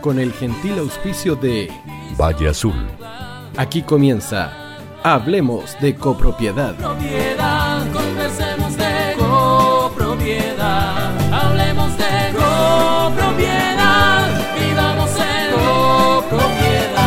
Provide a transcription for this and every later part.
con el gentil auspicio de Valle Azul. Aquí comienza Hablemos de copropiedad. Propiedad, conversemos de copropiedad. Hablemos de copropiedad. Vivamos en copropiedad.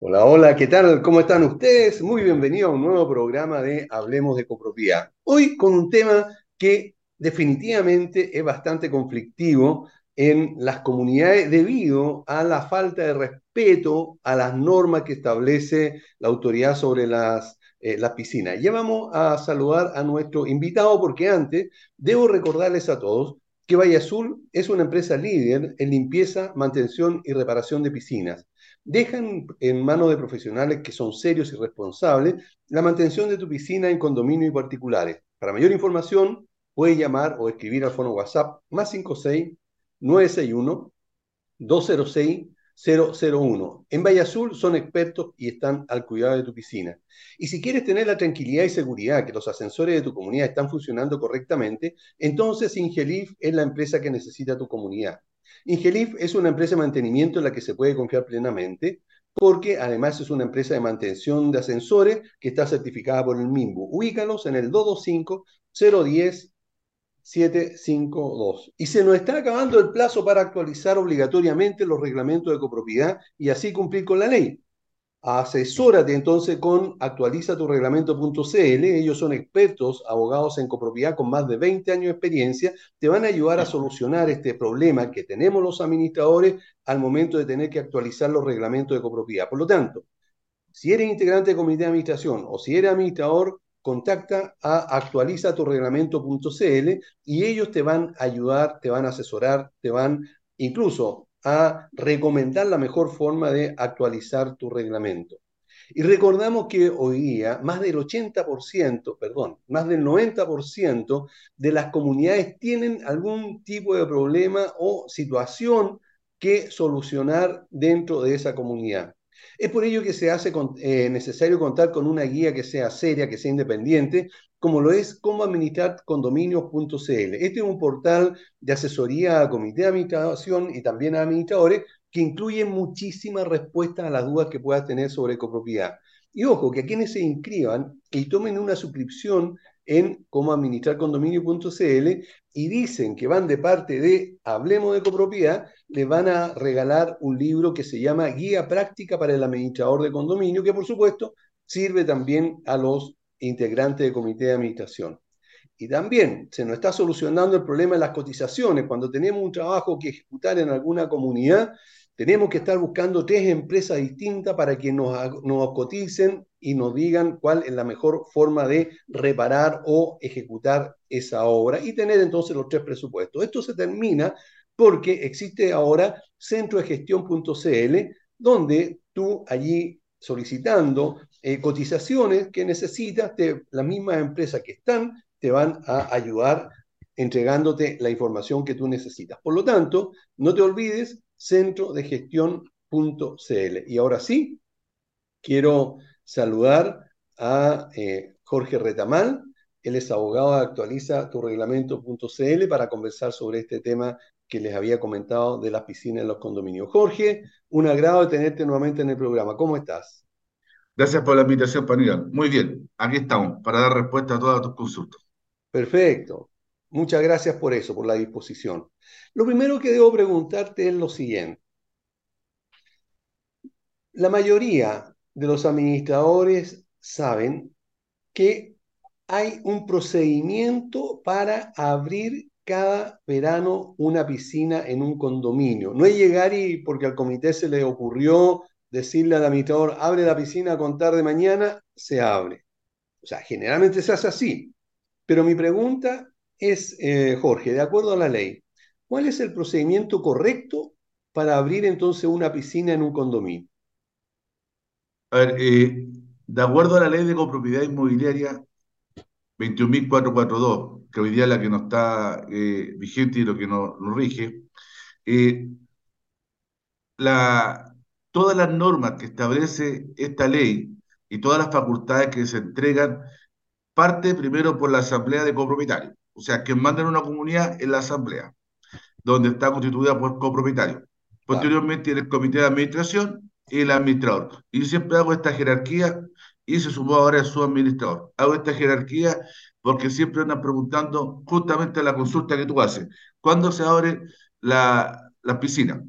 Hola, hola, ¿qué tal? ¿Cómo están ustedes? Muy bienvenidos a un nuevo programa de Hablemos de copropiedad. Hoy con un tema que definitivamente es bastante conflictivo en las comunidades debido a la falta de respeto a las normas que establece la autoridad sobre las, eh, las piscinas. Ya vamos a saludar a nuestro invitado porque antes debo recordarles a todos que Valle Azul es una empresa líder en limpieza, mantención y reparación de piscinas. Dejan en manos de profesionales que son serios y responsables la mantención de tu piscina en condominios y particulares. Para mayor información, puede llamar o escribir al fono WhatsApp más 56 961-206-001. En Valle Azul son expertos y están al cuidado de tu piscina. Y si quieres tener la tranquilidad y seguridad que los ascensores de tu comunidad están funcionando correctamente, entonces Ingelif es la empresa que necesita tu comunidad. Ingelif es una empresa de mantenimiento en la que se puede confiar plenamente porque además es una empresa de mantención de ascensores que está certificada por el MIMBU. Ubícalos en el 225 010 752. Y se nos está acabando el plazo para actualizar obligatoriamente los reglamentos de copropiedad y así cumplir con la ley. Asesórate entonces con actualizatureglamento.cl. Ellos son expertos, abogados en copropiedad con más de 20 años de experiencia. Te van a ayudar a solucionar este problema que tenemos los administradores al momento de tener que actualizar los reglamentos de copropiedad. Por lo tanto, si eres integrante de comité de administración o si eres administrador, contacta a actualizatureglamento.cl y ellos te van a ayudar, te van a asesorar, te van incluso a recomendar la mejor forma de actualizar tu reglamento. Y recordamos que hoy día más del 80%, perdón, más del 90% de las comunidades tienen algún tipo de problema o situación que solucionar dentro de esa comunidad. Es por ello que se hace eh, necesario contar con una guía que sea seria, que sea independiente, como lo es cómo administrar condominios.cl. Este es un portal de asesoría a comité de administración y también a administradores que incluye muchísimas respuestas a las dudas que puedas tener sobre copropiedad. Y ojo, que a quienes se inscriban y tomen una suscripción en cómo administrar condominio.cl y dicen que van de parte de Hablemos de Copropiedad, le van a regalar un libro que se llama Guía Práctica para el Administrador de Condominio, que por supuesto sirve también a los integrantes del comité de administración. Y también se nos está solucionando el problema de las cotizaciones. Cuando tenemos un trabajo que ejecutar en alguna comunidad, tenemos que estar buscando tres empresas distintas para que nos, nos coticen y nos digan cuál es la mejor forma de reparar o ejecutar esa obra y tener entonces los tres presupuestos. Esto se termina porque existe ahora centro de gestión.cl donde tú allí solicitando eh, cotizaciones que necesitas, de las mismas empresas que están te van a ayudar entregándote la información que tú necesitas. Por lo tanto, no te olvides centro de gestión.cl. Y ahora sí, quiero saludar a eh, Jorge Retamal. Él es abogado de actualiza tu reglamento.cl para conversar sobre este tema que les había comentado de las piscinas en los condominios. Jorge, un agrado de tenerte nuevamente en el programa. ¿Cómo estás? Gracias por la invitación, Panidal. Muy bien, aquí estamos para dar respuesta a todas tus consultas. Perfecto. Muchas gracias por eso, por la disposición. Lo primero que debo preguntarte es lo siguiente. La mayoría de los administradores saben que hay un procedimiento para abrir cada verano una piscina en un condominio. No es llegar y porque al comité se le ocurrió decirle al administrador, abre la piscina a contar de mañana, se abre. O sea, generalmente se hace así. Pero mi pregunta es, eh, Jorge, de acuerdo a la ley, ¿cuál es el procedimiento correcto para abrir entonces una piscina en un condominio? A ver, eh, de acuerdo a la ley de copropiedad inmobiliaria 21.442, que hoy día es la que no está eh, vigente y lo que nos no rige, eh, la, todas las normas que establece esta ley y todas las facultades que se entregan parte primero por la asamblea de copropietarios. O sea, quien manda en una comunidad es la asamblea. donde está constituida por copropietarios. Posteriormente, el comité de administración y el administrador. Y yo siempre hago esta jerarquía y se sumó ahora su administrador. Hago esta jerarquía porque siempre andan preguntando justamente la consulta que tú haces. ¿Cuándo se abre la, la piscina?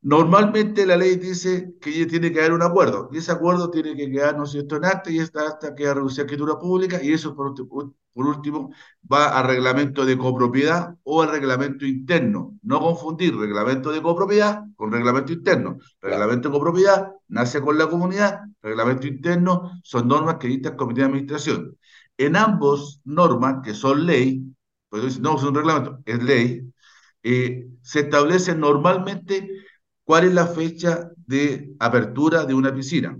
Normalmente la ley dice que tiene que haber un acuerdo y ese acuerdo tiene que quedar, ¿no es cierto?, en acta y esta acta queda reducida a escritura pública y eso por, por último va al reglamento de copropiedad o al reglamento interno. No confundir reglamento de copropiedad con reglamento interno. Reglamento de copropiedad nace con la comunidad, reglamento interno son normas que dicta el comité de administración. En ambos normas, que son ley, pues no son reglamento, es ley, eh, se establece normalmente cuál es la fecha de apertura de una piscina.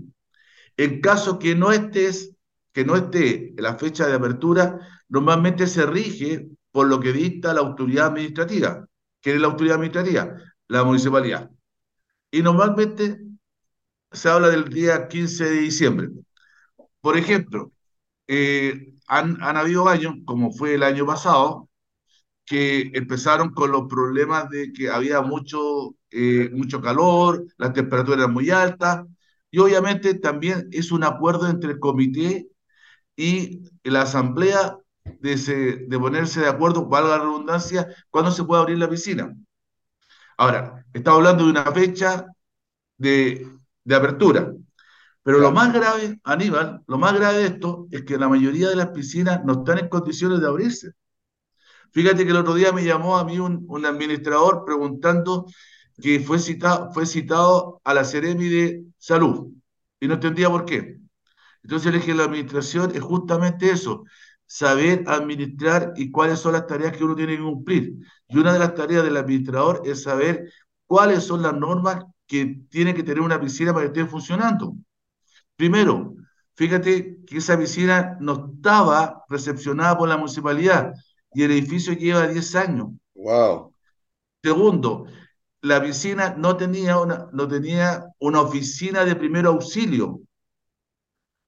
En caso que no estés, que no esté la fecha de apertura, normalmente se rige por lo que dicta la autoridad administrativa. ¿Quién es la autoridad administrativa? La municipalidad. Y normalmente se habla del día 15 de diciembre. Por ejemplo, eh, han, han habido años, como fue el año pasado, que empezaron con los problemas de que había mucho, eh, mucho calor, las temperaturas muy altas, y obviamente también es un acuerdo entre el comité y la asamblea de, de ponerse de acuerdo, valga la redundancia, cuándo se puede abrir la piscina. Ahora, estamos hablando de una fecha de, de apertura, pero lo más grave, Aníbal, lo más grave de esto es que la mayoría de las piscinas no están en condiciones de abrirse. Fíjate que el otro día me llamó a mí un, un administrador preguntando que fue citado, fue citado a la Ceremi de Salud y no entendía por qué. Entonces le dije, la administración es justamente eso, saber administrar y cuáles son las tareas que uno tiene que cumplir. Y una de las tareas del administrador es saber cuáles son las normas que tiene que tener una piscina para que esté funcionando. Primero, fíjate que esa piscina no estaba recepcionada por la municipalidad y el edificio lleva 10 años. Wow. Segundo, la piscina no tenía una, no tenía una oficina de primer auxilio.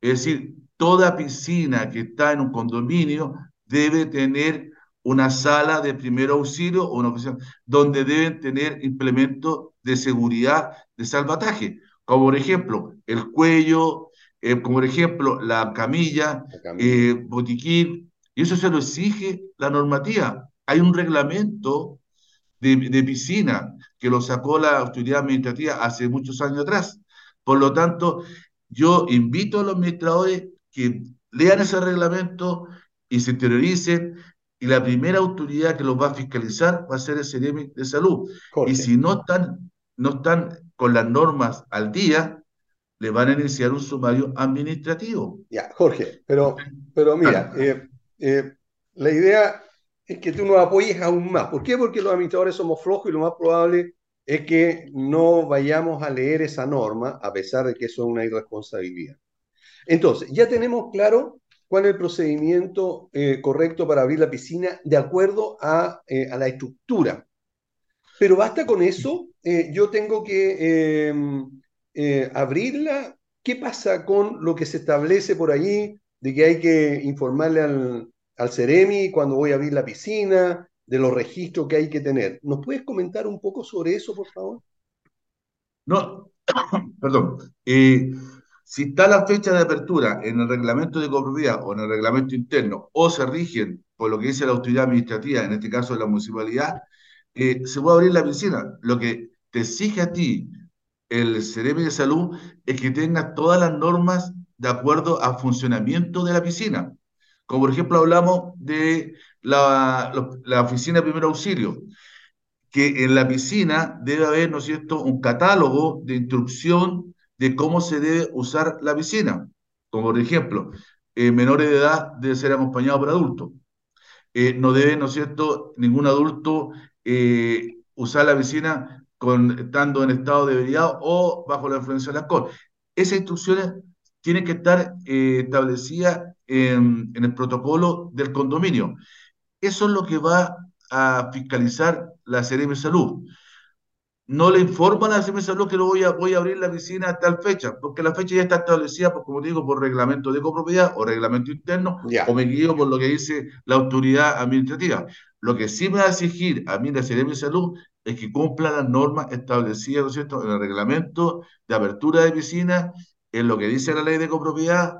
Es decir, toda piscina que está en un condominio debe tener una sala de primer auxilio o una oficina donde deben tener implementos de seguridad de salvataje, como por ejemplo el cuello, eh, como por ejemplo la camilla, La camilla. eh, botiquín, y eso se lo exige la normativa. Hay un reglamento de, de piscina que lo sacó la autoridad administrativa hace muchos años atrás. Por lo tanto, yo invito a los administradores que lean ese reglamento y se interioricen, y la primera autoridad que los va a fiscalizar va a ser el CEREMI de Salud. Y si no están, no están con las normas al día, le van a iniciar un sumario administrativo. Ya, Jorge, pero, pero mira, eh, eh, la idea es que tú nos apoyes aún más. ¿Por qué? Porque los administradores somos flojos y lo más probable es que no vayamos a leer esa norma, a pesar de que eso es una irresponsabilidad. Entonces, ya tenemos claro cuál es el procedimiento eh, correcto para abrir la piscina de acuerdo a, eh, la estructura. Pero basta con eso, eh, yo tengo que eh, abrirla. ¿Qué pasa con lo que se establece por allí de que hay que informarle al, al Ceremi cuando voy a abrir la piscina, de los registros que hay que tener? ¿Nos puedes comentar un poco sobre eso, por favor? No, perdón. Eh, si está la fecha de apertura en el reglamento de copropiedad o en el reglamento interno, o se rigen por lo que dice la autoridad administrativa, en este caso la municipalidad, eh, se puede abrir la piscina. Lo que te exige a ti el Ceremi de Salud es que tengas todas las normas de acuerdo al funcionamiento de la piscina. Como por ejemplo hablamos de la, la oficina de primer auxilio que en la piscina debe haber, ¿no es cierto?, un catálogo de instrucción de cómo se debe usar la piscina. Como por ejemplo, eh, menores de edad deben ser acompañados por adultos. Eh, no debe, ¿no es cierto?, ningún adulto eh, usar la piscina con, estando en estado de ebriedad o bajo la influencia del alcohol. Esas instrucciones tienen que estar establecidas en el protocolo del condominio. Eso es lo que va a fiscalizar la de Salud. No le informa a la de Salud que lo voy a, voy a abrir la piscina a tal fecha, porque la fecha ya está establecida, por, como digo, por reglamento de copropiedad o reglamento interno, o me guío por lo que dice la autoridad administrativa. Lo que sí me va a exigir a mí la de Salud es que cumpla las normas establecidas, ¿no es cierto?, en el reglamento de apertura de piscina, en lo que dice la ley de copropiedad,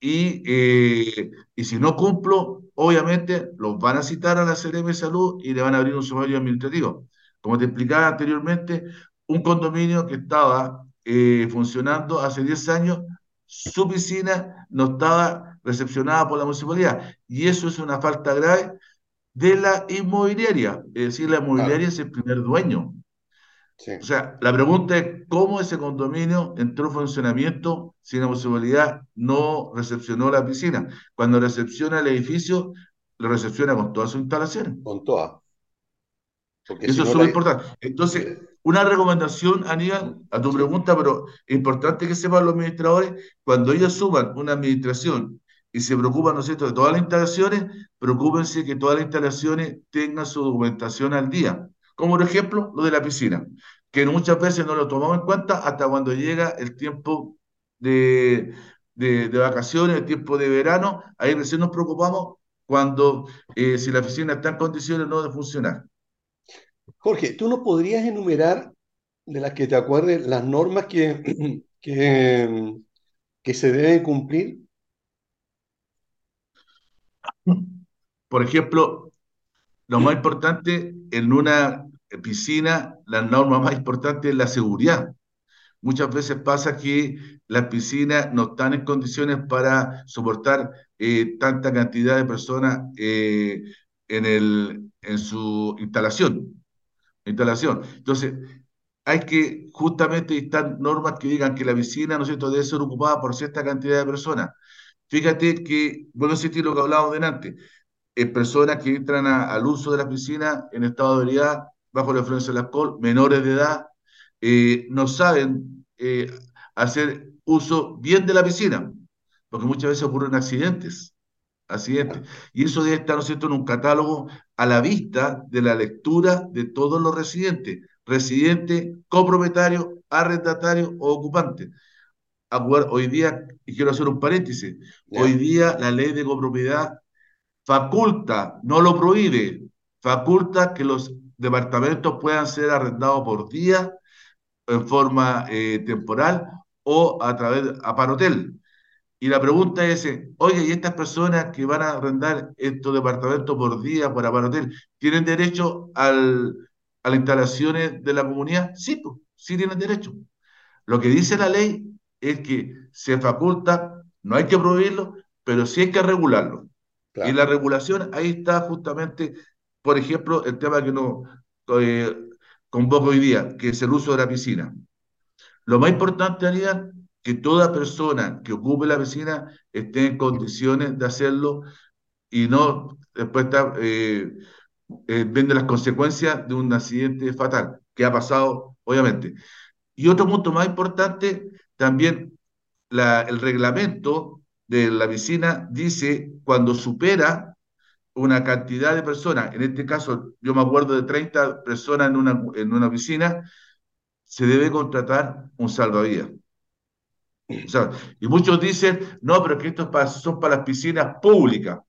y, eh, y si no cumplo, obviamente los van a citar a la CRM de Salud y le van a abrir un sumario administrativo. Como te explicaba anteriormente, un condominio que estaba eh, funcionando hace 10 años, su piscina no estaba recepcionada por la municipalidad. Y eso es una falta grave de la inmobiliaria. Es decir, la inmobiliaria es el primer dueño. Sí. O sea, la pregunta es cómo ese condominio entró en funcionamiento si la municipalidad no recepcionó la piscina. Cuando recepciona el edificio, lo recepciona con todas sus instalaciones. Con todas. Porque Eso si es súper la- importante. Entonces, una recomendación, Aníbal, a tu pregunta, pero es importante que sepan los administradores, cuando ellos suban una administración y se preocupan, ¿no es cierto?, de todas las instalaciones, preocúpense que todas las instalaciones tengan su documentación al día. Como por ejemplo, lo de la piscina, que muchas veces no lo tomamos en cuenta hasta cuando llega el tiempo de, de, de vacaciones, el tiempo de verano, ahí recién nos preocupamos cuando eh, si la piscina está en condiciones o no de funcionar. Jorge, ¿tú nos podrías enumerar, de las que te acuerdes, las normas que, que, que se deben cumplir? Por ejemplo, lo más importante en una piscina, la norma más importante es la seguridad. Muchas veces pasa que las piscinas no están en condiciones para soportar eh, tanta cantidad de personas eh, en el, en su instalación, instalación. Entonces, hay que justamente dictar normas que digan que la piscina, ¿no es cierto?, debe ser ocupada por cierta cantidad de personas. Fíjate que, vuelvo a insistir lo que hablábamos delante, eh, personas que entran a- al uso de la piscina en estado de ebriedad, bajo la influencia del alcohol, menores de edad, eh, no saben eh, hacer uso bien de la piscina, porque muchas veces ocurren accidentes, accidentes. Y eso debe estar, ¿no es cierto?, en un catálogo a la vista de la lectura de todos los residentes, residente, copropietario, arrendatario o ocupante. Acuer- Hoy día, y quiero hacer un paréntesis, hoy día la ley de copropiedad faculta, no lo prohíbe, faculta que los departamentos puedan ser arrendados por día, en forma eh, temporal o a través de Aparotel. Y la pregunta es, oye, ¿y estas personas que van a arrendar estos departamentos por día por Aparotel, tienen derecho al, a las instalaciones de la comunidad? Sí, pues, sí tienen derecho. Lo que dice la ley es que se faculta, no hay que prohibirlo, pero sí hay que regularlo. Y Claro. la regulación, ahí está justamente, por ejemplo, el tema que nos eh, convoca hoy día, que es el uso de la piscina. Lo más importante, Aníbal, que toda persona que ocupe la piscina esté en condiciones de hacerlo y no después estar eh, eh, viendo las consecuencias de un accidente fatal, que ha pasado, obviamente. Y otro punto más importante, también la- el reglamento de la piscina dice cuando supera una cantidad de personas, en este caso yo me acuerdo de 30 personas en una, en una piscina, se debe contratar un salvavidas. Y muchos dicen, no, pero que esto es son para las piscinas públicas.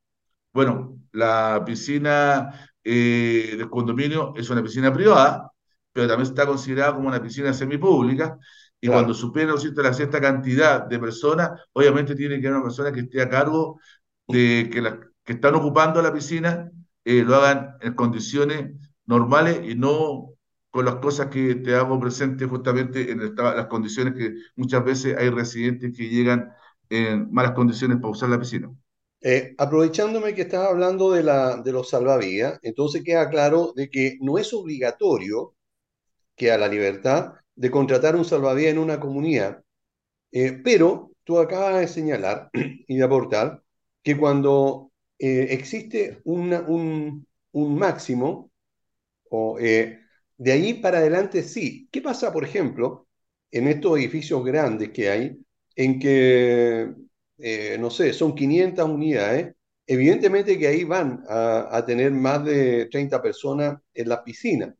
Bueno, la piscina eh, del condominio es una piscina privada, pero también está considerada como una piscina semipública. Y Claro. cuando supera la cierta cantidad de personas, obviamente tiene que haber una persona que esté a cargo de que las que están ocupando la piscina eh, lo hagan en condiciones normales y no con las cosas que te hago presente justamente en esta- las condiciones que muchas veces hay residentes que llegan en malas condiciones para usar la piscina. Eh, aprovechándome que estás hablando de, la, de los salvavidas, entonces queda claro de que no es obligatorio que a la libertad de contratar un salvavidas en una comunidad. Eh, pero tú acabas de señalar y de aportar que cuando eh, existe un, un máximo, o eh, de ahí para adelante sí. ¿Qué pasa, por ejemplo, en estos edificios grandes que hay, en que, no sé, son 500 unidades? Evidentemente que ahí van a, a tener más de 30 personas en las piscinas.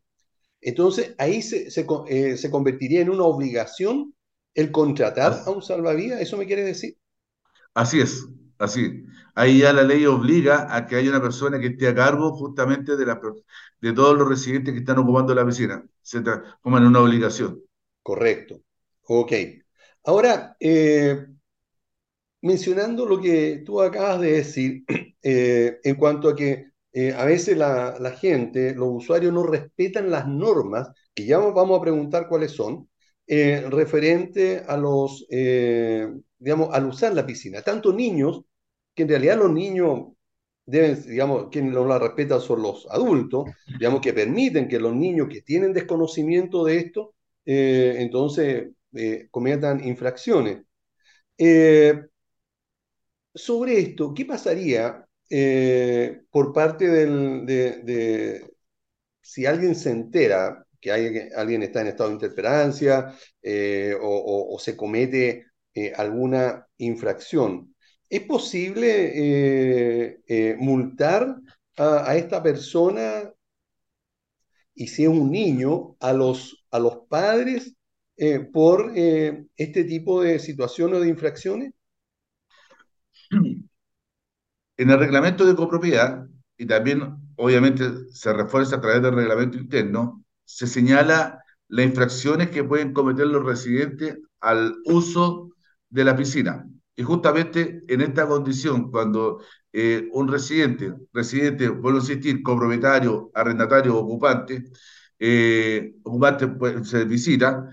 Entonces, ahí se, se, eh, se convertiría en una obligación el contratar a Así, un salvavidas, ¿eso me quiere decir? así es, Así. Ahí ya la ley obliga a que haya una persona que esté a cargo justamente de, la, de todos los residentes que están ocupando la piscina. Se transforma en una obligación. Correcto. Ok. Ahora, eh, mencionando lo que tú acabas de decir, eh, en cuanto a que eh, a veces la, gente, los usuarios no respetan las normas, que ya vamos a preguntar cuáles son, referente a los, digamos, al usar la piscina. Tanto niños, que en realidad los niños deben, digamos, quienes no la respetan son los adultos, digamos, que permiten que los niños que tienen desconocimiento de esto, entonces cometan infracciones. Eh, sobre esto, ¿qué pasaría eh, por parte del, de, si alguien se entera que alguien está en estado de interperancia eh, o, se comete alguna infracción? ¿Es posible multar a, a, esta persona y si es un niño, a los, a los padres eh, por eh, este tipo de situaciones o de infracciones? En el reglamento de copropiedad, y también obviamente se refuerza a través del reglamento interno, se señala las infracciones que pueden cometer los residentes al uso de la piscina. Y justamente en esta condición, cuando eh, un residente, residente, vuelvo a insistir, copropietario, arrendatario, ocupante, ocupante pues, se visita,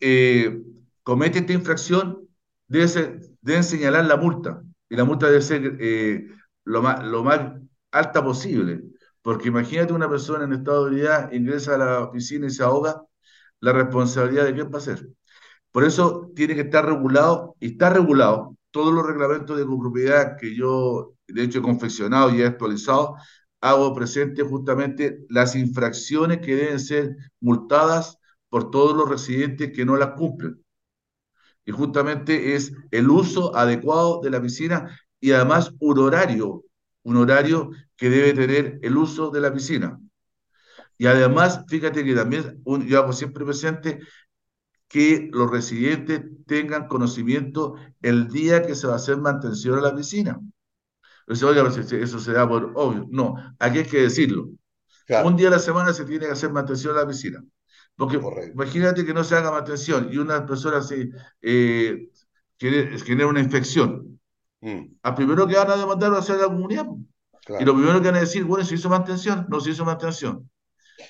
eh, comete esta infracción, debe deben señalar la multa. Y la multa debe ser eh, lo, más, alta posible. Porque imagínate una persona en estado de ebriedad ingresa a la oficina y se ahoga, la responsabilidad de quién va a ser. Por eso tiene que estar regulado, y está regulado, todos los reglamentos de copropiedad que yo, de hecho, he confeccionado y he actualizado, hago presente justamente las infracciones que deben ser multadas por todos los residentes que no las cumplen. Y justamente es el uso adecuado de la piscina y además un horario, un horario que debe tener el uso de la piscina. Y además, fíjate que también yo hago siempre presente que los residentes tengan conocimiento el día que se va a hacer mantención a la piscina. eso se da por obvio. No, aquí hay que decirlo. Un día a la semana se tiene que hacer mantención a la piscina. Porque imagínate que no se haga mantención y una persona se eh, genera una infección. Mm. Al primero que van a demandar va a ser la comunidad. Y lo primero que van a decir, bueno, ¿se hizo mantención? No se hizo mantención.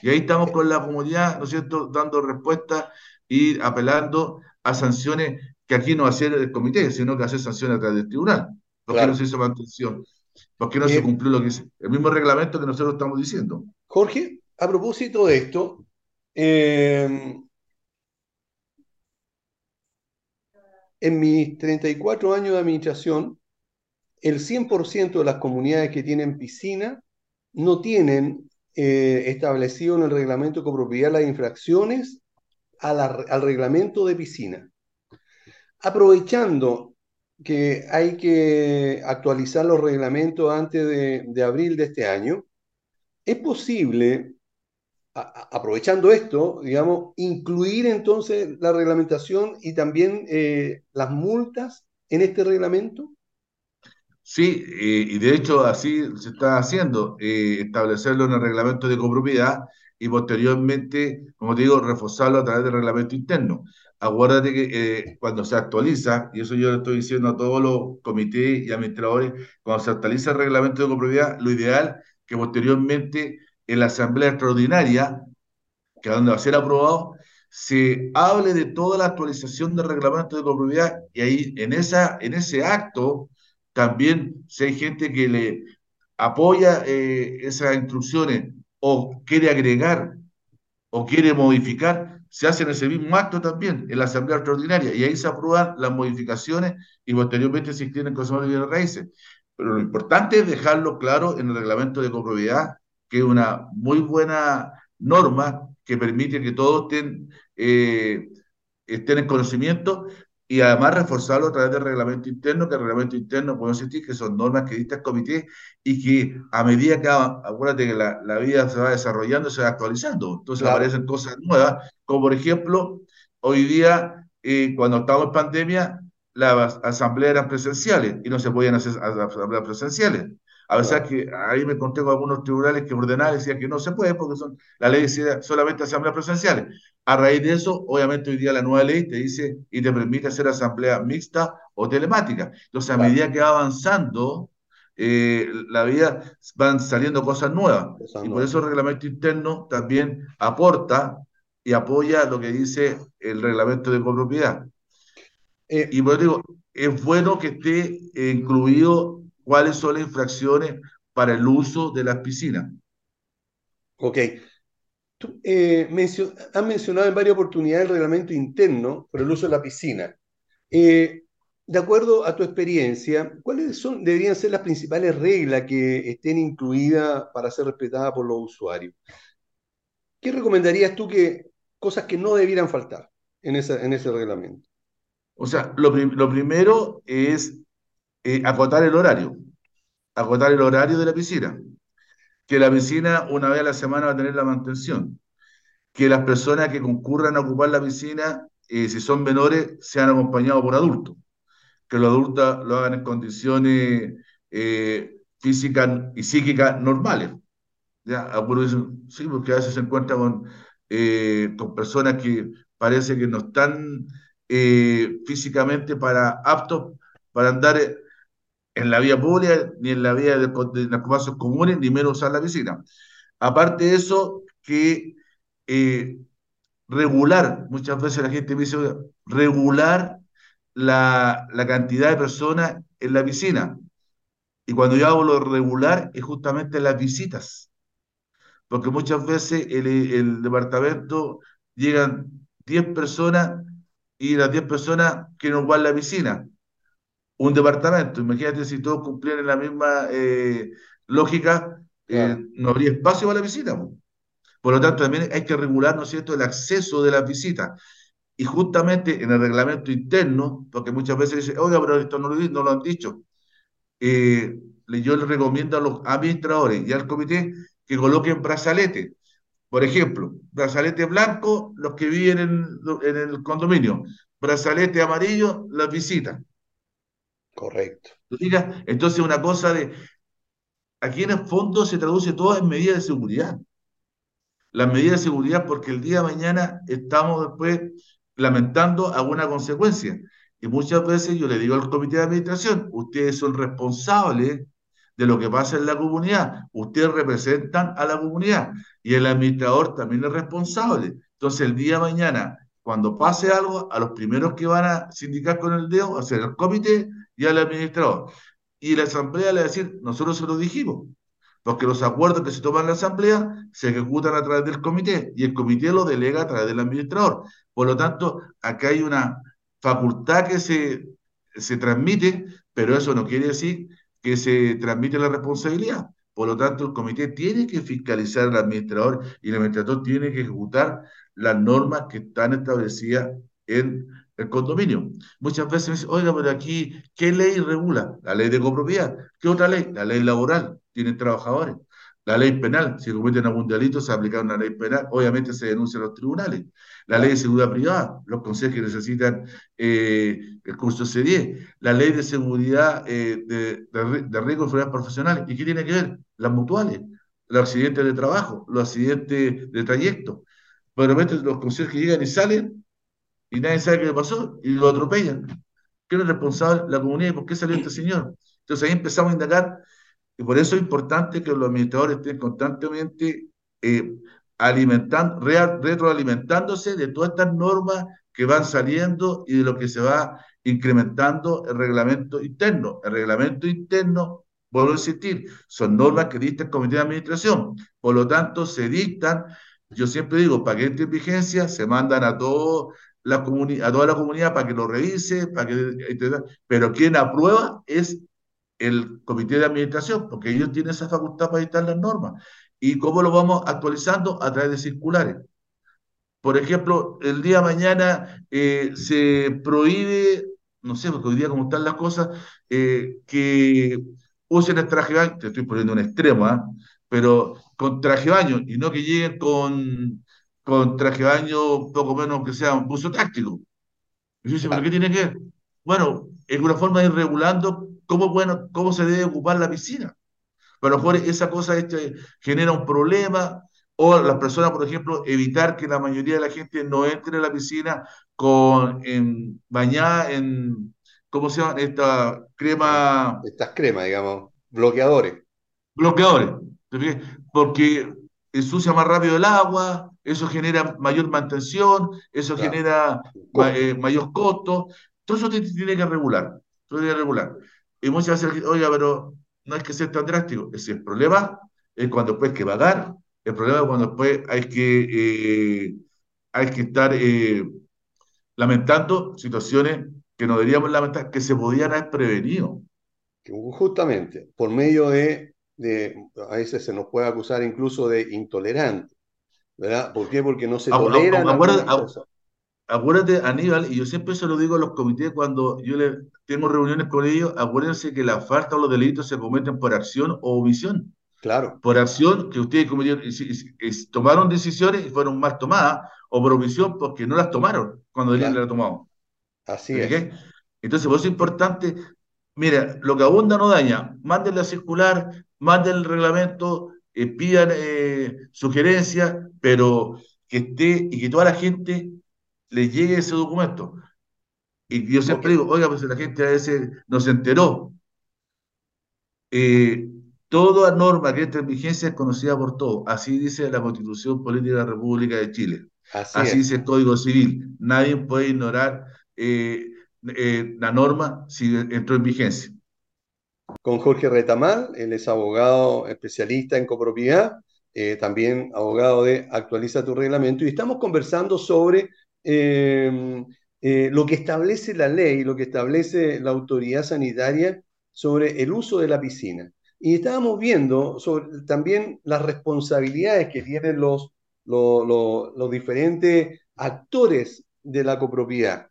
Y ahí estamos con la comunidad, ¿no es cierto?, dando respuesta y apelando a sanciones que aquí no va a hacer el comité, sino que hacer sanciones a través del tribunal. ¿Por qué no se hizo mantención? ¿Por qué no se cumplió lo que es el mismo reglamento que nosotros estamos diciendo? Jorge, a propósito de esto, Em, en mis 34 años de administración, el 100% de las comunidades que tienen piscina no tienen eh, establecido en el reglamento de copropiedad las infracciones al reglamento de piscina. Aprovechando que hay que actualizar los reglamentos antes de, de abril de este año, es posible aprovechando esto, digamos, incluir entonces la reglamentación y también eh, las multas en este reglamento? Sí, eh, y de hecho así se está haciendo, eh, establecerlo en el reglamento de copropiedad y posteriormente, como digo, reforzarlo a través del reglamento interno. Acuérdate que cuando se actualiza, y eso yo le estoy diciendo a todos los comités y administradores, cuando se actualiza el reglamento de copropiedad, lo ideal que posteriormente en la Asamblea Extraordinaria, que donde va a ser aprobado, se hable de toda la actualización del reglamento de copropiedad y ahí en, esa, en ese acto también si hay gente que le apoya eh, esas instrucciones o quiere agregar o quiere modificar, se hace en ese mismo acto también, en la Asamblea Extraordinaria, y ahí se aprueban las modificaciones y posteriormente se extienden cosas de bienes raíces. Pero lo importante es dejarlo claro en el reglamento de copropiedad que es una muy buena norma que permite que todos estén, eh, estén en conocimiento y además reforzarlo a través del reglamento interno, que el reglamento interno, podemos decir que son normas que dicta el comité y que a medida que, acuérdate que la, la vida se va desarrollando, se va actualizando. Entonces aparecen cosas nuevas, como por ejemplo, hoy día, eh, cuando estamos en pandemia, las asambleas eran presenciales y no se podían hacer asambleas presenciales. A pesar que ahí me encontré con algunos tribunales que ordenaban decían que no se puede porque son, la ley decía solamente asambleas presenciales. A raíz de eso, obviamente hoy día la nueva ley te dice y te permite hacer asamblea mixta o telemática. Entonces, a Claro. medida que va avanzando eh, la vida, van saliendo cosas nuevas. Cosas Y por nuevas. eso el reglamento interno también aporta y apoya lo que dice el reglamento de copropiedad. Eh, Y por eso digo, es bueno que esté incluido cuáles son las infracciones para el uso de las piscinas. ok. Tú, eh, mencio- has mencionado en varias oportunidades el reglamento interno por el uso de la piscina. Eh, de acuerdo a tu experiencia, ¿cuáles son, deberían ser las principales reglas que estén incluidas para ser respetadas por los usuarios? ¿Qué recomendarías tú que cosas que no debieran faltar en esa, en ese reglamento? O sea, lo primero es eh, acotar el horario, acotar el horario de la piscina. Que la piscina una vez a la semana va a tener la mantención. Que las personas que concurran a ocupar la piscina, eh, si son menores, sean acompañados por adultos. Que los adultos lo hagan en condiciones eh, físicas y psíquicas normales. Ya, algunos sí, porque a veces se encuentra con, con personas que parece que no están físicamente para, aptos para andar en la vía pública, ni en la vía de, de espacios comunes, ni menos usar la piscina. Aparte de eso, que eh, regular, muchas veces la gente me dice, "Oiga, regular la, cantidad de personas en la piscina. Y cuando yo hablo de regular, es justamente las visitas porque muchas veces el, el departamento llegan 10 personas y las 10 personas quieren ocupar la piscina. Un departamento, imagínate si todos cumplieran la misma eh, lógica, eh, no habría espacio para la po. Por lo tanto, también hay que regular, ¿no es cierto?, el acceso de las visitas. Y justamente en el reglamento interno, porque muchas veces dicen, oiga, pero esto no lo, no lo han dicho, eh, yo le recomiendo a los administradores y al comité que coloquen brazalete. Por ejemplo, brazalete blanco, los que viven en, en el condominio, brazalete amarillo, las visitas. Correcto. Entonces, una cosa de, aquí en el fondo se traduce todo en medidas de seguridad. Las medidas de seguridad porque el día de mañana estamos después lamentando alguna consecuencia. Y muchas veces yo le digo al comité de administración, ustedes son responsables de lo que pasa en la comunidad, ustedes representan a la comunidad y el administrador también es responsable. Entonces el día de mañana, cuando pase algo, a los primeros que van a sindicar con el dedo va a ser el comité y al administrador. Y la asamblea le va a decir, nosotros se lo dijimos, porque los acuerdos que se toman en la asamblea se ejecutan a través del comité y el comité lo delega a través del administrador. Por lo tanto, acá hay una facultad que se, se transmite, pero eso no quiere decir que se transmite la responsabilidad. Por lo tanto, el comité tiene que fiscalizar al administrador y el administrador tiene que ejecutar las normas que están establecidas en el condominio. Muchas veces me dicen, oiga, pero aquí, ¿qué ley regula? La ley de copropiedad. ¿Qué otra ley? La ley laboral. Tienen trabajadores. La ley penal, si cometen algún delito, se aplica una ley penal, obviamente se denuncia a los tribunales. La ley de seguridad privada, los consejos que necesitan eh, el curso C10. La ley de seguridad eh, de, de, de riesgo de profesionales. ¿Y qué tiene que ver? Las mutuales, los accidentes de trabajo, los accidentes de trayecto. Pero los consejos que llegan y salen y nadie sabe qué le pasó y lo atropellan. ¿Quién es responsable? La comunidad. ¿Y por qué salió este señor? Entonces ahí empezamos a indagar y por eso es importante que los administradores estén constantemente eh, alimentando, retroalimentándose de todas estas normas que van saliendo y de lo que se va incrementando el reglamento interno. El reglamento interno, vuelvo a insistir, son normas que dicta el comité de administración. Por lo tanto, se dictan, yo siempre digo, para que entre en vigencia, se mandan a todo la a toda la comunidad para que lo revise, para que, pero quien aprueba es el comité de administración, porque ellos tienen esa facultad para dictar las normas. ¿Y cómo lo vamos actualizando? A través de circulares. Por ejemplo, el día de mañana eh, se prohíbe, no sé, porque hoy día como están las cosas, eh, que usen el traje baño, te estoy poniendo un extremo, ¿eh? pero con traje baño, y no que lleguen con, con traje de baño poco menos que sea un buzo táctico. Y yo dice, ¿pero qué tiene que ver? bueno, es una forma de ir regulando cómo, bueno, cómo se debe ocupar la piscina. Pero a lo mejor esa cosa este, genera un problema, o las personas, por ejemplo, evitar que la mayoría de la gente no entre a la piscina con en, bañada en, ¿cómo se llama? Esta crema. Estas cremas, digamos, bloqueadores. Bloqueadores. Porque ensucia más rápido el agua, eso genera mayor mantención, eso genera eh, mayor costo. Todo eso tiene que regular. Todo tiene que regular. Y muchas veces, oiga, pero no es que sea tan drástico. Es el problema es cuando después hay que pagar, el problema es cuando después hay que, eh, hay que estar eh, lamentando situaciones que no deberíamos lamentar, que se podían haber prevenido. Justamente, por medio de, de, a veces se nos puede acusar incluso de intolerante, ¿verdad? ¿Por qué? Porque no se ah, tolera acuérdate, Aníbal, y yo siempre se lo digo a los comités cuando yo le, tengo reuniones con ellos, acuérdense que la falta o los delitos se cometen por acción o omisión. Claro. Por acción que ustedes cometieron, tomaron decisiones y fueron mal tomadas, o por omisión porque no las tomaron cuando claro. la tomado. Así es. Entonces, por eso es importante, mira, lo que abunda no daña, manden la circular, manden el reglamento, eh, pidan eh, sugerencias, pero que esté y que toda la gente le llegue ese documento. Y yo siempre digo, oiga, pues la gente a veces no se enteró. Eh, toda norma que entre en vigencia es conocida por todos. Así dice la Constitución Política de la República de Chile. Así, dice el Código Civil. Nadie puede ignorar eh, eh, la norma si entró en vigencia. Con Jorge Retamal, él es abogado especialista en copropiedad, también abogado de Actualiza tu reglamento, y estamos conversando sobre Em, eh, lo que establece la ley, lo que establece la autoridad sanitaria sobre el uso de la piscina. Y estábamos viendo sobre, también las responsabilidades que tienen los, los, diferentes actores de la copropiedad.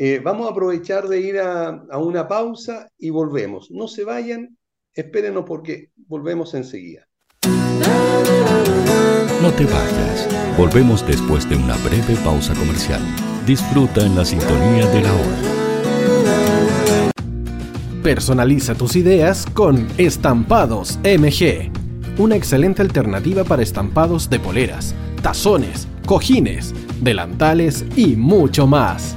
Eh, vamos a aprovechar de ir a, a, una pausa y volvemos. No se vayan, espérenos porque volvemos enseguida. No te vayas. Volvemos después de una breve pausa comercial. Disfruta en la sintonía de la hora. Personaliza tus ideas con Estampados MG. Una excelente alternativa para estampados de poleras, tazones, cojines, delantales y mucho más.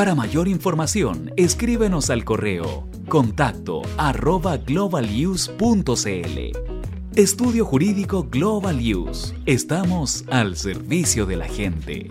Para mayor información, escríbenos al correo contacto arroba globaluse.cl. Estudio Jurídico Global Use. Estamos al servicio de la gente.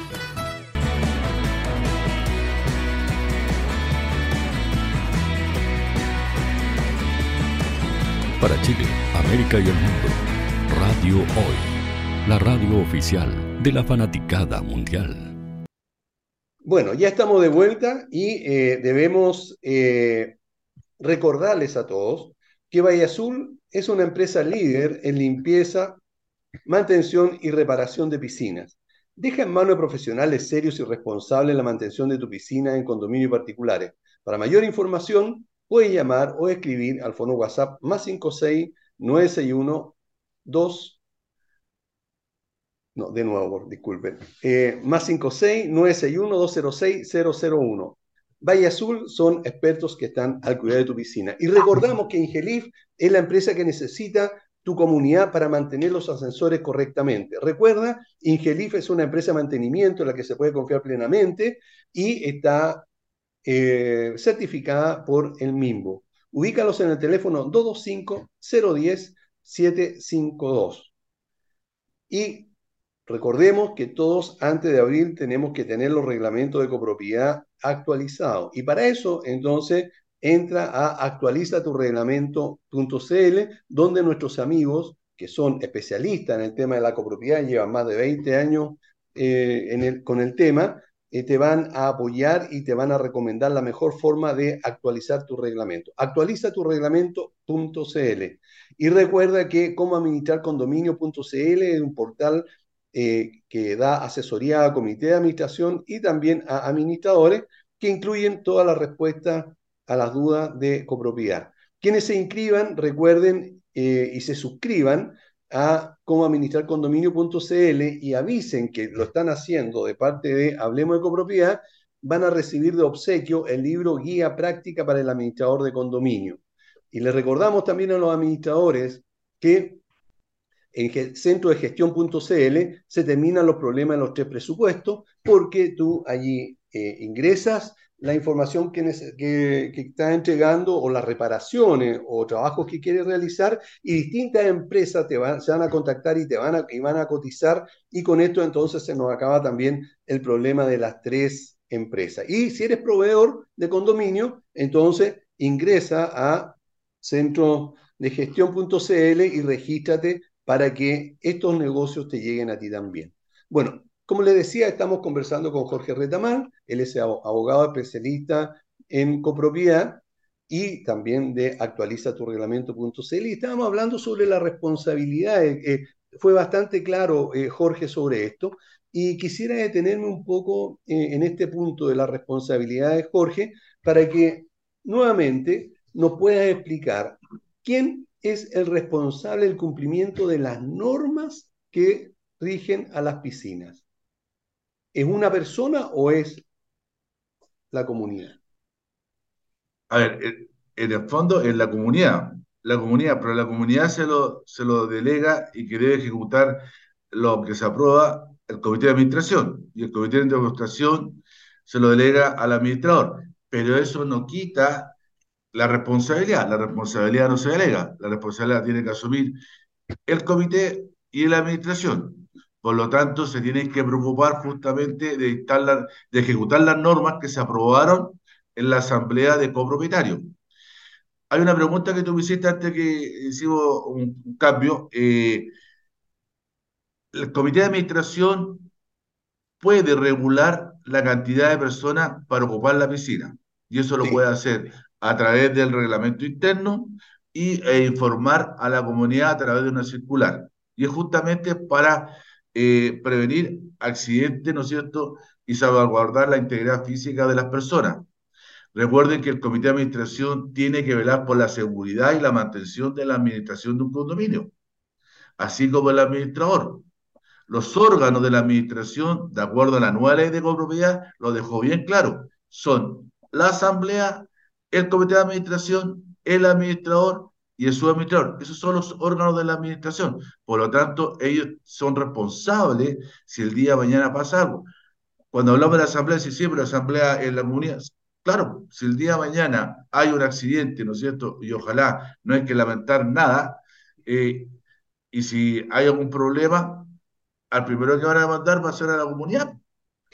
Para Chile, América y el mundo, Radio Hoy, la radio oficial de la fanaticada mundial. Bueno, ya estamos de vuelta y eh, debemos eh, recordarles a todos que Valle Azul es una empresa líder en limpieza, mantención y reparación de piscinas. Deja en manos de profesionales serios y responsables la mantención de tu piscina en condominios particulares. Para mayor información, puedes llamar o escribir al fono WhatsApp más 56 961 2 no, de nuevo, disculpen. Eh, más 56 961 206 001. Valle Azul son expertos que están al cuidado de tu piscina. Y recordamos que Ingelif es la empresa que necesita tu comunidad para mantener los ascensores correctamente. Recuerda, Ingelif es una empresa de mantenimiento en la que se puede confiar plenamente y está eh, certificada por el MIMBO. Ubícalos en el teléfono 225-010-752. Y recordemos que todos antes de abril tenemos que tener los reglamentos de copropiedad actualizados. Y para eso, entonces, entra a actualizaturreglamento.cl, donde nuestros amigos, que son especialistas en el tema de la copropiedad, llevan más de 20 años eh, con el tema, te van a apoyar y te van a recomendar la mejor forma de actualizar tu reglamento. Actualiza tu reglamento.cl. Y recuerda que como administrar condominio.cl es un portal eh, que da asesoría a comité de administración y también a administradores que incluyen todas las respuestas a las dudas de copropiedad. Quienes se inscriban, recuerden eh, y se suscriban a cómo administrar condominio.cl y avisen que lo están haciendo de parte de Hablemos de Copropiedad, van a recibir de obsequio el libro Guía Práctica para el Administrador de Condominio. Y les recordamos también a los administradores que en centro de gestión.cl se terminan los problemas de los tres presupuestos porque tú allí eh, ingresas la información que, que, estás entregando o las reparaciones o trabajos que quieres realizar y distintas empresas te van, se van a contactar y te van a, y van a cotizar y con esto entonces se nos acaba también el problema de las tres empresas. Y si eres proveedor de condominio, entonces ingresa a centro de gestión.cl y regístrate para que estos negocios te lleguen a ti también. Bueno, como les decía, estamos conversando con Jorge Retamán, él es abogado especialista en copropiedad y también de actualizaturreglamento.cl y estábamos hablando sobre la responsabilidad. Eh, eh, fue bastante claro, eh, Jorge, sobre esto y quisiera detenerme un poco en este punto de la responsabilidad de Jorge para que nuevamente nos pueda explicar quién es el responsable del cumplimiento de las normas que rigen a las piscinas. ¿Es una persona o es la comunidad? A ver, en el fondo es la comunidad, la comunidad, pero la comunidad se lo, se lo delega y que debe ejecutar lo que se aprueba el comité de administración. Y el comité de administración se lo delega al administrador, pero eso no quita la responsabilidad, la responsabilidad no se delega, la responsabilidad tiene que asumir el comité y la administración. Por lo tanto, se tienen que preocupar justamente de, de ejecutar las normas que se aprobaron en la asamblea de copropietarios. Hay una pregunta que tú me hiciste antes que hicimos un, cambio. Eh, el comité de administración puede regular la cantidad de personas para ocupar la piscina. Y eso lo puede hacer a través del reglamento interno y, e informar a la comunidad a través de una circular. Y es justamente para eh, prevenir accidentes, ¿no cierto? Y salvaguardar la integridad física de las personas. Recuerden que el comité de administración tiene que velar por la seguridad y la mantención de la administración de un condominio, así como el administrador. Los órganos de la administración, de acuerdo a la nueva ley de copropiedad, lo dejó bien claro, son la asamblea, el comité de administración, el administrador y el subadministrador. Esos son los órganos de la administración. Por lo tanto, ellos son responsables si el día de mañana pasa algo. Cuando hablamos de la asamblea, si siempre la asamblea en la comunidad, claro, si el día de mañana hay un accidente, ¿no es cierto? Y ojalá no hay que lamentar nada, eh, y si hay algún problema, al primero que van a mandar va a ser a la comunidad.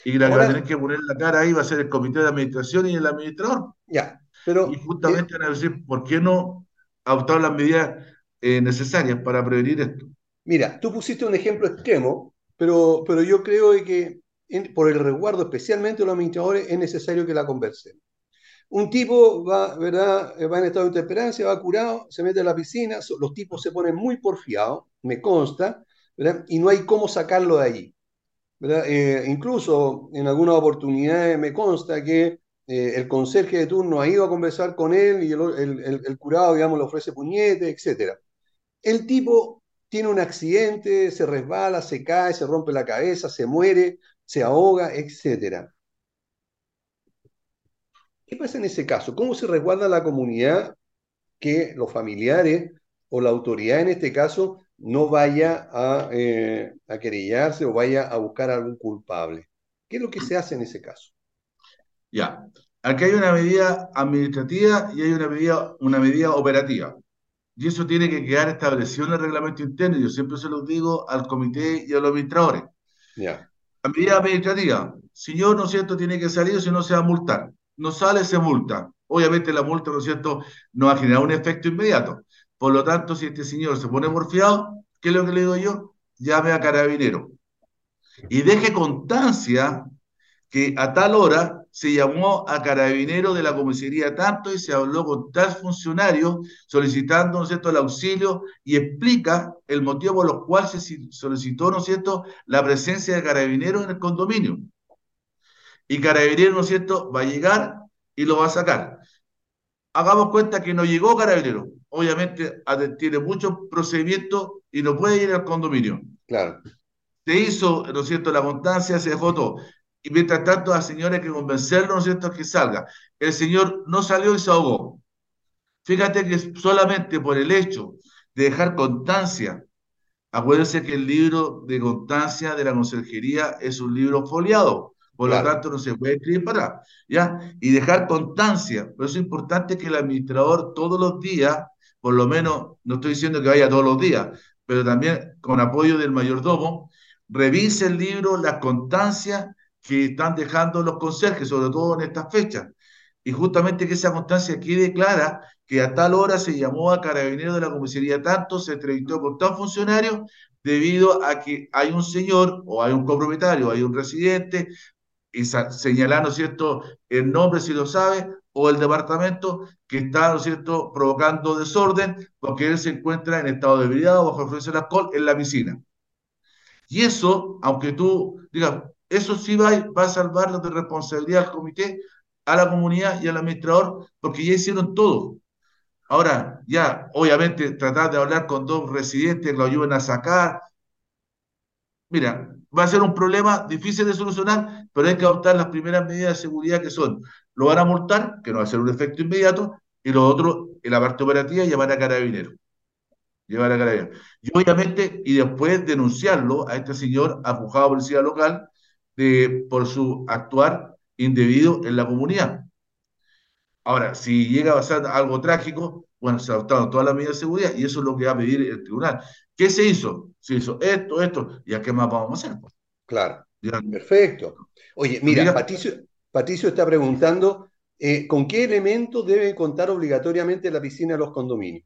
Y la que va a tener que poner la cara ahí va a ser el comité de administración y el administrador. Ya, pero. Y justamente van a decir, ¿por qué no adoptar las medidas eh, necesarias para prevenir esto. Mira, tú pusiste un ejemplo extremo, pero, pero yo creo que por el resguardo especialmente de los administradores es necesario que la conversen. Un tipo va, ¿verdad? va en estado de intemperancia, va curado, se mete a la piscina, los tipos se ponen muy porfiados, me consta, ¿verdad? y no hay cómo sacarlo de allí. Eh, incluso en algunas oportunidades me consta que eh, el conserje de turno ha ido a conversar con él y el, curado, digamos, le ofrece puñete, etc. El tipo tiene un accidente, se resbala, se cae, se rompe la cabeza, se muere, se ahoga, etc. ¿Qué pasa en ese caso? ¿Cómo se resguarda la comunidad que los familiares o la autoridad en este caso no vaya a, eh, a querellarse o vaya a buscar a algún culpable? ¿Qué es lo que se hace en ese caso? Ya, aquí hay una medida administrativa y hay una medida, una medida operativa. Y eso tiene que quedar establecido en el reglamento interno. Yo siempre se lo digo al comité y a los administradores. Ya. La medida administrativa, señor, ¿no es cierto?, tiene que salir si no se va a multar. No sale, se multa. Obviamente la multa, ¿no es cierto?, no va a generar un efecto inmediato. Por lo tanto, si este señor se pone morfiado, ¿qué es lo que le digo yo? Llame a carabinero. Y deje constancia que a tal hora se llamó a carabinero de la comisaría tanto y se habló con tal funcionario solicitando, ¿no es cierto?, el auxilio y explica el motivo por el cual se solicitó, ¿no es cierto?, la presencia de carabineros en el condominio. Y carabinero, ¿no es cierto?, va a llegar y lo va a sacar. Hagamos cuenta que no llegó carabinero. Obviamente tiene muchos procedimientos y no puede ir al condominio. Claro. Se hizo, ¿no es cierto?, la constancia, se dejó todo y mientras tanto la señora hay que convencerlo, ¿no es cierto?, que salga. El señor no salió y se ahogó. Fíjate que solamente por el hecho de dejar constancia, acuérdense que el libro de constancia de la conserjería es un libro foliado, por lo tanto no se puede escribir para ¿ya? Y dejar constancia, por eso es importante que el administrador todos los días, por lo menos, no estoy diciendo que vaya todos los días, pero también con apoyo del mayordomo, revise el libro, las constancias que están dejando los conserjes, sobre todo en estas fechas. y justamente que esa constancia quede clara que a tal hora se llamó a carabineros de la comisaría tanto, se entrevistó con tal funcionario, debido a que hay un señor o hay un copropietario, hay un residente, y señalando, cierto?, el nombre si lo sabe, o el departamento que está, ¿no es cierto?, provocando desorden porque él se encuentra en estado de debilidad o bajo influencia del alcohol en la piscina. Y eso, aunque tú digas, eso sí va, va a salvar de responsabilidad al comité, a la comunidad y al administrador, porque ya hicieron todo. Ahora, ya, obviamente, tratar de hablar con dos residentes que lo ayuden a sacar. Mira, va a ser un problema difícil de solucionar, pero hay que adoptar las primeras medidas de seguridad que son, lo van a multar, que no va a ser un efecto inmediato, y lo otro, en la parte operativa, llevar a carabineros. Llevar a carabineros. Y obviamente, y después denunciarlo a este señor a policía local de, por su actuar indebido en la comunidad. Ahora, si llega a pasar algo trágico, bueno, se adoptaron todas las medidas de seguridad y eso es lo que va a pedir el tribunal. ¿Qué se hizo? Se hizo esto, esto, y a qué más vamos a hacer. Claro. Perfecto. Oye, mira, Patricio, Patricio está preguntando, eh, ¿con qué elementos debe contar obligatoriamente la piscina de los condominios?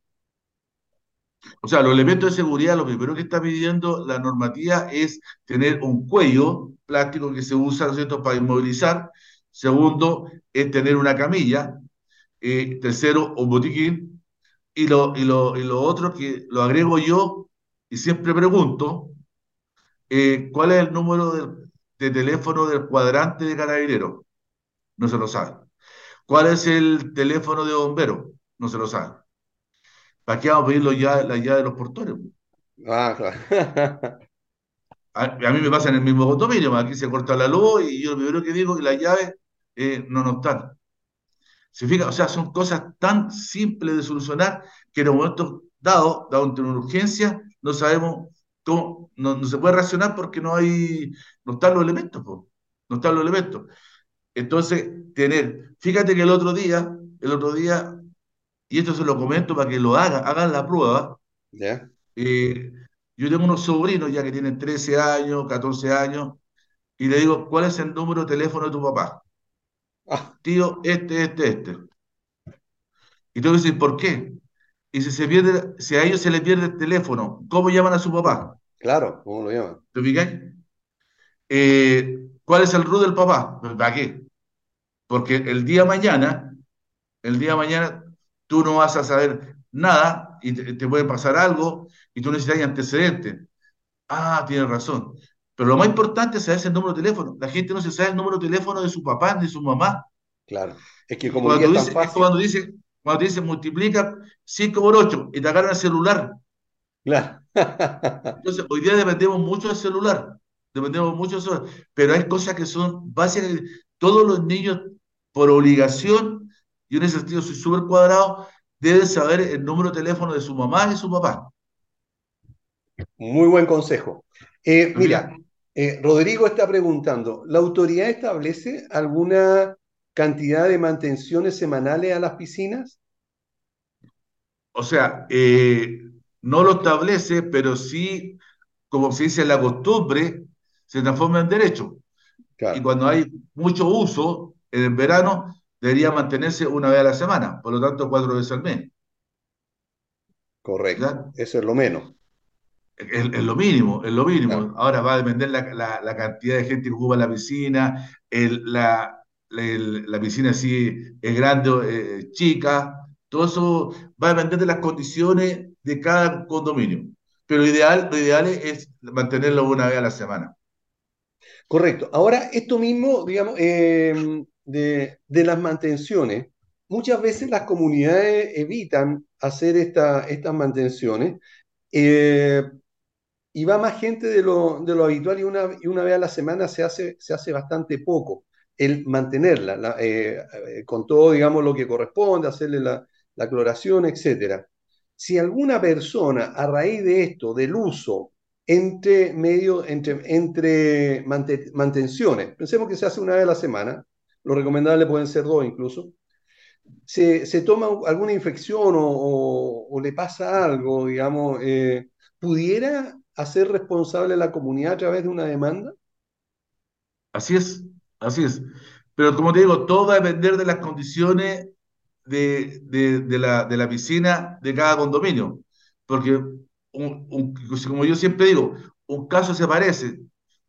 O sea, los elementos de seguridad, lo primero que está pidiendo la normativa es tener un cuello plástico que se usa, ¿no cierto?, para inmovilizar. Segundo, es tener una camilla. Eh, tercero, un botiquín. Y lo, y, lo, y lo otro que lo agrego yo y siempre pregunto, eh, ¿cuál es el número de, de teléfono del cuadrante de carabinero? No se lo sabe. ¿Cuál es el teléfono de bombero? No se lo sabe. ¿Para qué vamos a pedirlo ya, la llave de los portones? Ah, claro. a, mí me pasa en el mismo condominio, aquí se corta la luz y yo lo primero que digo es que las llaves eh, no nos están. ¿Se fija? O sea, son cosas tan simples de solucionar que en un momento dado, dado ante una urgencia, no sabemos cómo, no, se puede reaccionar porque no hay, no están los elementos, no están los elementos. Entonces, tener, fíjate que el otro día, el otro día, y esto se lo comento para que lo hagan, hagan la prueba. Eh, yo tengo unos sobrinos ya que tienen 13 años, 14 años, y le digo, ¿cuál es el número de teléfono de tu papá? Ah. Tío, este, este, este. Y tengo que decir, ¿por qué? Y si se pierde, si a ellos se les pierde el teléfono, ¿cómo llaman a su papá? Claro, ¿cómo lo llaman? ¿Te fijas? Eh, ¿Cuál es el RU del papá? ¿Para qué? Porque el día mañana, el día mañana, tú no vas a saber nada y te, puede pasar algo y tú necesitas antecedentes. Ah, tienes razón. Pero lo más importante es saber el número de teléfono. La gente no se sabe el número de teléfono de su papá ni de su mamá. Claro. Es que como cuando, dice, cuando dice, cuando dice multiplica 5 por 8 y te agarran el celular. Claro. Entonces, hoy día dependemos mucho del celular. Dependemos mucho del celular. Pero hay cosas que son básicas. Todos los niños, por obligación, yo en ese sentido soy súper cuadrado, deben saber el número de teléfono de su mamá y su papá. Muy buen consejo. Eh, mira, eh, Rodrigo está preguntando, ¿la autoridad establece alguna cantidad de mantenciones semanales a las piscinas? O sea, eh, no lo establece, pero sí, como se dice, la costumbre se transforma en derecho. Y cuando hay mucho uso, en el verano, debería mantenerse una vez a la semana, por lo tanto, cuatro veces al mes. Correcto, eso es lo menos. Es, lo mínimo, es lo mínimo. Ahora va a depender la, la, cantidad de gente que ocupa la piscina, el, la, la piscina si es grande o eh, chica, todo eso va a depender de las condiciones de cada condominio. Pero ideal, lo ideal es mantenerlo una vez a la semana. Correcto. Ahora, esto mismo, digamos, em, de, las mantenciones, muchas veces las comunidades evitan hacer esta, estas mantenciones eh, y va más gente de lo, de lo habitual y una, y una, vez a la semana se hace, se hace bastante poco el mantenerla, eh, eh, con todo, digamos, lo que corresponde, hacerle la, la cloración, etc. Si alguna persona, a raíz de esto, del uso entre medio, entre, entre mantenciones, pensemos que se hace una vez a la semana, lo recomendable pueden ser dos incluso, se, se toma alguna infección o, o, le pasa algo, digamos, eh, ¿pudiera hacer responsable a la comunidad a través de una demanda? Así es, así es. Pero como te digo, todo va a depender de las condiciones de, de, la, de la piscina de cada condominio. Porque, un, como yo siempre digo, un caso se parece,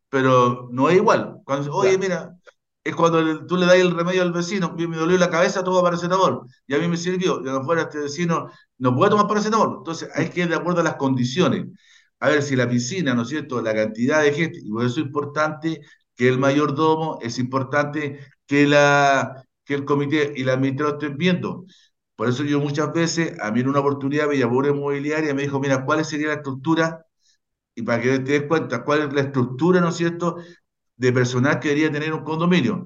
pero no es igual. Cuando, oye, mira, es cuando tú le das el remedio al vecino, me dolió la cabeza, toma paracetamol, y a mí me sirvió, y a lo mejor este vecino no puede tomar paracetamol. Entonces hay que ir de acuerdo a las condiciones. A ver si la piscina, ¿no es cierto?, la cantidad de gente, y por eso es importante que el mayordomo, es importante que, la, que el comité y la administrador estén viendo. Por eso yo muchas veces, a mí en una oportunidad me llamó una inmobiliaria me dijo, mira, ¿cuál sería la estructura? Y para que te des cuenta, ¿cuál es la estructura, ¿no es cierto?, de personal que debería tener un condominio.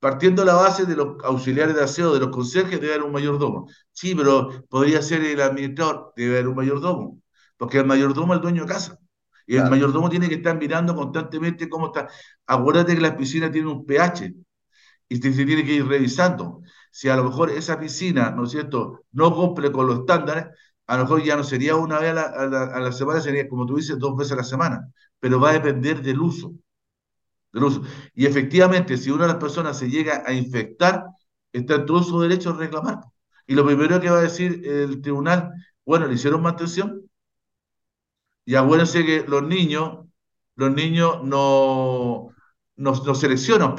Partiendo la base de los auxiliares de aseo, de los conserjes, debe haber un mayordomo. Sí, pero podría ser el administrador, debe haber un mayordomo. Porque el mayordomo es el dueño de casa. Y el mayordomo tiene que estar mirando constantemente cómo está. Acuérdate que las piscinas tienen un pH y se, tiene que ir revisando. Si a lo mejor esa piscina, ¿no es cierto?, no cumple con los estándares, a lo mejor ya no sería una vez a la, a la semana, sería, como tú dices, dos veces a la semana. Pero va a depender del uso del uso. Y efectivamente, si una de las personas se llega a infectar, está en todo su derecho a reclamar. Y lo primero que va a decir el tribunal, bueno, le hicieron mantención. Y acuérdense que los niños, los niños no, no, seleccionan.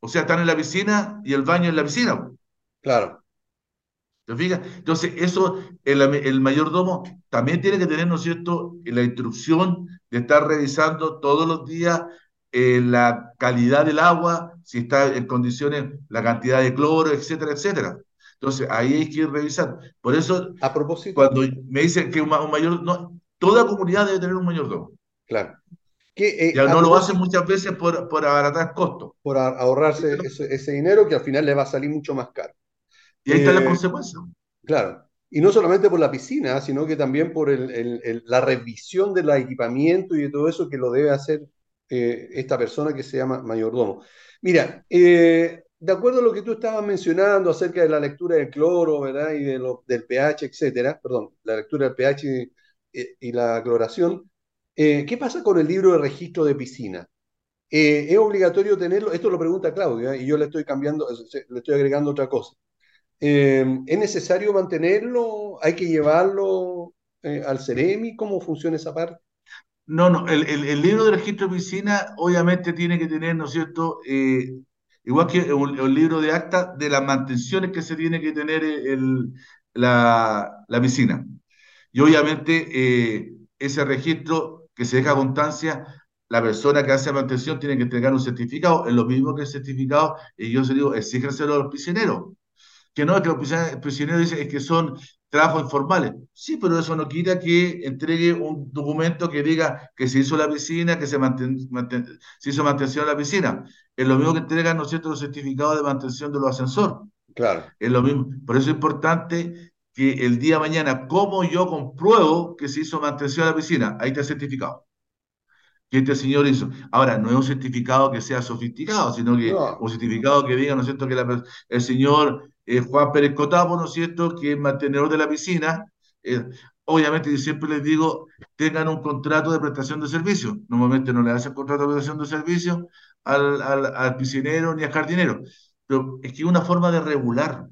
O sea, están en la piscina y el baño en la piscina. Claro. ¿Te fijas? Entonces, eso, el, el, mayordomo también tiene que tener, ¿no es cierto?, la instrucción de estar revisando todos los días eh, la calidad del agua, si está en condiciones, la cantidad de cloro, etcétera, etcétera. Entonces, ahí hay que ir revisando. Por eso, a propósito, cuando me dicen que un, mayor, no, toda comunidad debe tener un mayordomo. Claro. Que, eh, ya no lo hacen muchas veces por, por abaratar costos. Por ahorrarse ese, ese dinero que al final le va a salir mucho más caro. Y ahí está la eh, consecuencia. Claro. Y no solamente por la piscina, sino que también por la revisión del equipamiento y de todo eso que lo debe hacer eh, esta persona que se llama mayordomo. Mira, eh, de acuerdo a lo que tú estabas mencionando acerca de la lectura del cloro, ¿verdad? Y de lo, del pH, etcétera, perdón, la lectura del pH y, la cloración, ¿qué pasa con el libro de registro de piscina? ¿Es obligatorio tenerlo? Esto lo pregunta Claudia y yo le estoy cambiando, le estoy agregando otra cosa. Eh, ¿Es necesario mantenerlo? ¿Hay que llevarlo eh, al CEREMI? ¿Cómo funciona esa parte? No, no, el, libro de registro de piscina obviamente tiene que tener, ¿no es cierto? Eh, igual que el, libro de acta de las mantenciones que se tiene que tener el, la, la piscina. Y obviamente ese registro que se deja constancia, la persona que hace mantención tiene que entregar un certificado, es lo mismo que el certificado, y yo se digo, exíjanselo a los piscineros que no, que los prisioneros dicen es que son trabajos informales. Sí, pero eso no quita que entregue un documento que diga que se hizo la piscina, que se, se hizo mantención de la piscina. Es lo mismo que entregan, ¿no es cierto?, los certificados de mantención de los ascensores. Claro. Es lo mismo. Por eso es importante que el día de mañana, como yo compruebo que se hizo mantención de la piscina, ahí está el certificado que este señor hizo. Ahora, no es un certificado que sea sofisticado, sino que un certificado que diga, ¿no es cierto?, que el señor eh, Juan Pérez Cotapo, ¿no es cierto?, que es mantenedor de la piscina. Eh, obviamente, yo siempre les digo, tengan un contrato de prestación de servicio. Normalmente no le hacen contrato de prestación de servicio al, al, piscinero ni al jardinero, pero es que es una forma de regular.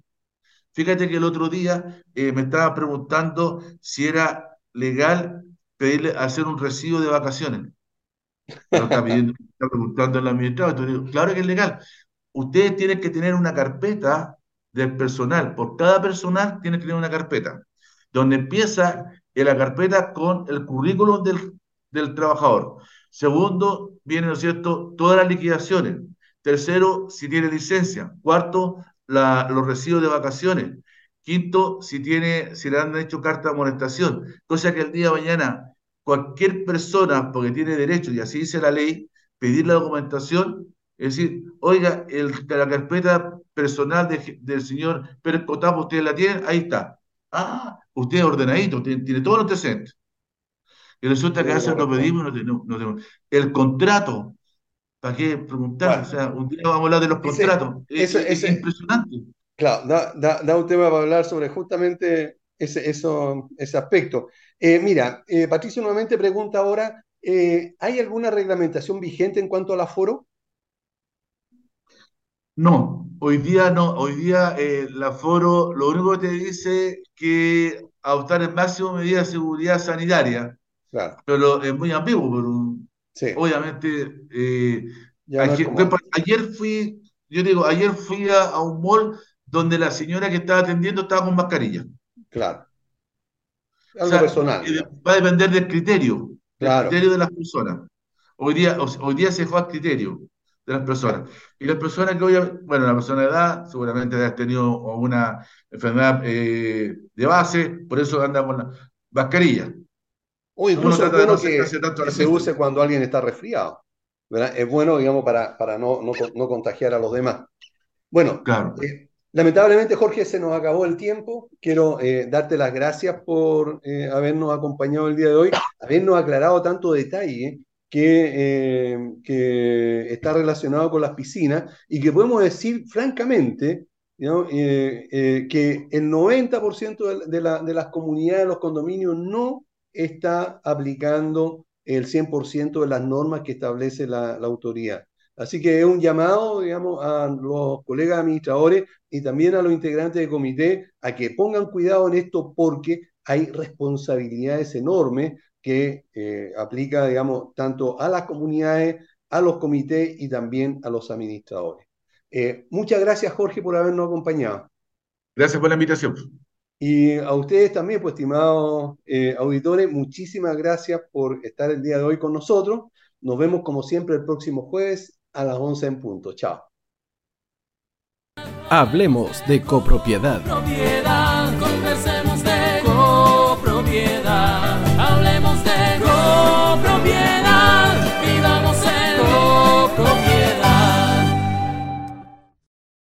Fíjate que el otro día eh, me estaba preguntando si era legal pedirle hacer un recibo de vacaciones. está, preguntando el administrador. claro que es legal. Ustedes tienen que tener una carpeta del personal. Por cada personal tiene que tener una carpeta, donde empieza en la carpeta con el currículum del, del trabajador. Segundo, viene, ¿no es cierto?, todas las liquidaciones. Tercero, si tiene licencia. Cuarto, la, los recibos de vacaciones. Quinto, si, tiene, si le han hecho carta de amonestación. Cosa que el día de mañana cualquier persona, porque tiene derecho, y así dice la ley, pedir la documentación, es decir, oiga, el, la carpeta personal del señor Pérez Cotapo, ¿usted la tiene? Ahí está. Ah, usted es ordenadito, tiene, tiene todos los antecedentes. Y resulta que hace lo pedimos no, no, El contrato, ¿para qué preguntar? o sea, un día vamos a hablar de los contratos. es, impresionante. Claro, da, da, un tema para hablar sobre justamente ese, eso, ese aspecto. Eh, mira, eh, Patricio nuevamente pregunta ahora, eh, ¿hay alguna reglamentación vigente en cuanto al aforo? No, hoy día no, hoy día eh, el aforo lo único que te dice que adoptar en máximo medidas de seguridad sanitaria, claro. pero es muy ambiguo, pero obviamente eh, ayer, fui, yo digo, ayer fui a, un mall donde la señora que estaba atendiendo estaba con mascarilla. Claro. Algo personal. Eh, va a depender del criterio, del criterio de las personas. Hoy día, hoy día se fue al criterio de las personas. Y las personas que hoy, bueno, la persona de edad seguramente ha tenido una enfermedad eh, de base, por eso anda con la mascarilla. O incluso es bueno que, se use cuando alguien está resfriado. Es bueno, digamos, para, para no, no, contagiar a los demás. Bueno, claro. Eh, lamentablemente, Jorge, se nos acabó el tiempo. Quiero eh, darte las gracias por habernos acompañado el día de hoy, habernos aclarado tanto detalle que, eh, que está relacionado con las piscinas y que podemos decir francamente eh, eh, que el 90% de, la, de, las comunidades, de los condominios, no está aplicando el 100% de las normas que establece la, la, autoridad. Así que es un llamado, digamos, a los colegas administradores y también a los integrantes del comité a que pongan cuidado en esto porque hay responsabilidades enormes que eh, aplica, digamos, tanto a las comunidades, a los comités y también a los administradores. Eh, muchas gracias, Jorge, por habernos acompañado. Gracias por la invitación. Y a ustedes también, pues, estimados eh, auditores, muchísimas gracias por estar el día de hoy con nosotros. Nos vemos, como siempre, el próximo jueves a las 11 en punto. Chao. Hablemos de copropiedad.